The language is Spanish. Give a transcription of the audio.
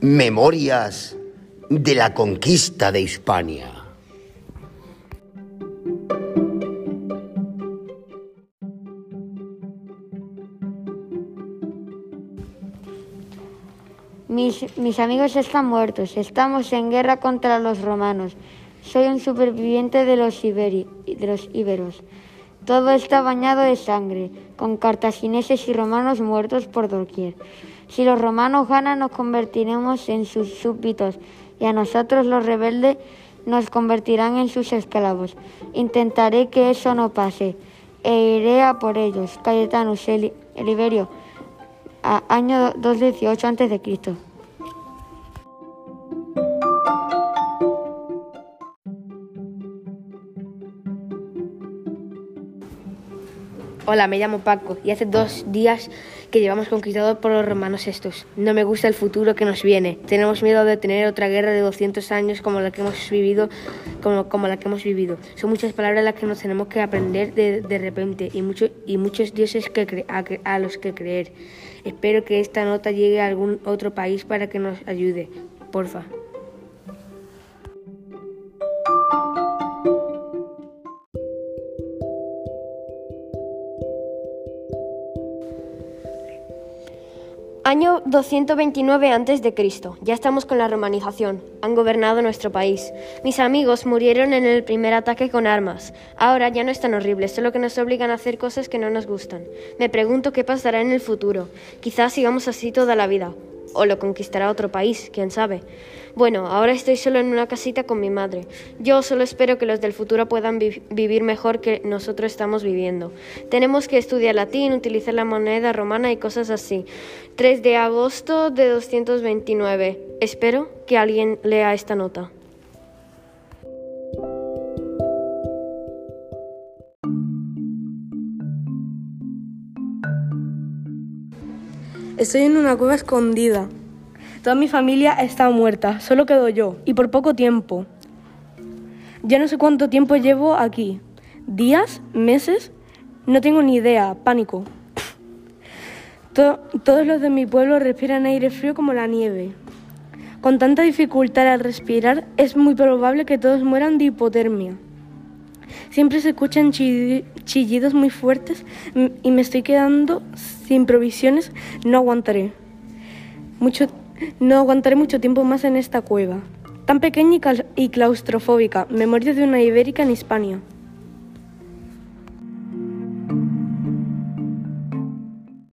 Memorias de la conquista de Hispania. Mis, amigos están muertos. Estamos en guerra contra los romanos. Soy un superviviente de los, de los íberos. Todo está bañado de sangre, con cartagineses y romanos muertos por doquier. Si los romanos ganan, nos convertiremos en sus súbditos, y a nosotros los rebeldes nos convertirán en sus esclavos. Intentaré que eso no pase, e iré a por ellos. Cayetanus, el, Iberio, año 218 a.C. Hola, me llamo Paco y hace dos días que llevamos conquistados por los romanos estos. No me gusta el futuro que nos viene. Tenemos miedo de tener otra guerra de 200 años como la que hemos vivido, como, como la que hemos vivido. Son muchas palabras las que nos tenemos que aprender de, de repente y, mucho, y muchos dioses que a, a los que creer. Espero que esta nota llegue a algún otro país para que nos ayude. Porfa. Año 229 a.C. Ya estamos con la romanización. Han gobernado nuestro país. Mis amigos murieron en el primer ataque con armas. Ahora ya no es tan horrible, solo que nos obligan a hacer cosas que no nos gustan. Me pregunto qué pasará en el futuro. Quizás sigamos así toda la vida. O lo conquistará otro país, quién sabe. Bueno, ahora estoy solo en una casita con mi madre. Yo solo espero que los del futuro puedan vivir mejor que nosotros estamos viviendo. Tenemos que estudiar latín, utilizar la moneda romana y cosas así. 3 de agosto de 229. Espero que alguien lea esta nota. Estoy en una cueva escondida. Toda mi familia está muerta, solo quedo yo, y por poco tiempo. Ya no sé cuánto tiempo llevo aquí. ¿Días? ¿Meses? No tengo ni idea, pánico. todos los de mi pueblo respiran aire frío como la nieve. Con tanta dificultad al respirar, es muy probable que todos mueran de hipotermia. Siempre se escuchan chillidos muy fuertes y me estoy quedando sin provisiones. No aguantaré. Mucho, no aguantaré mucho tiempo más en esta cueva. Tan pequeña y claustrofóbica. Memorias de una ibérica en Hispania.